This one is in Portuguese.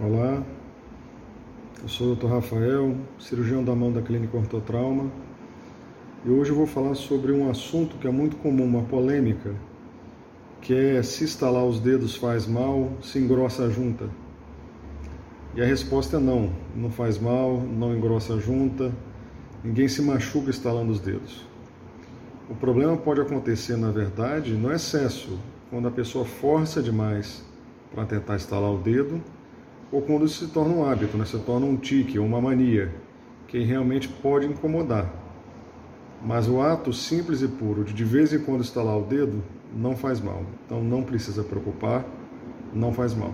Olá, eu sou o Dr. Rafael, cirurgião da mão da Clínica Ortotrauma, e hoje eu vou falar sobre um assunto que é muito comum, uma polêmica, que é se instalar os dedos faz mal, se engrossa a junta. E a resposta é não, não faz mal, não engrossa a junta, ninguém se machuca instalando os dedos. O problema pode acontecer, na verdade, no excesso, quando a pessoa força demais para tentar instalar o dedo ou quando isso se torna um hábito, né? se torna um tique uma mania, que realmente pode incomodar. Mas o ato simples e puro de de vez em quando estalar o dedo não faz mal. Então não precisa preocupar, não faz mal.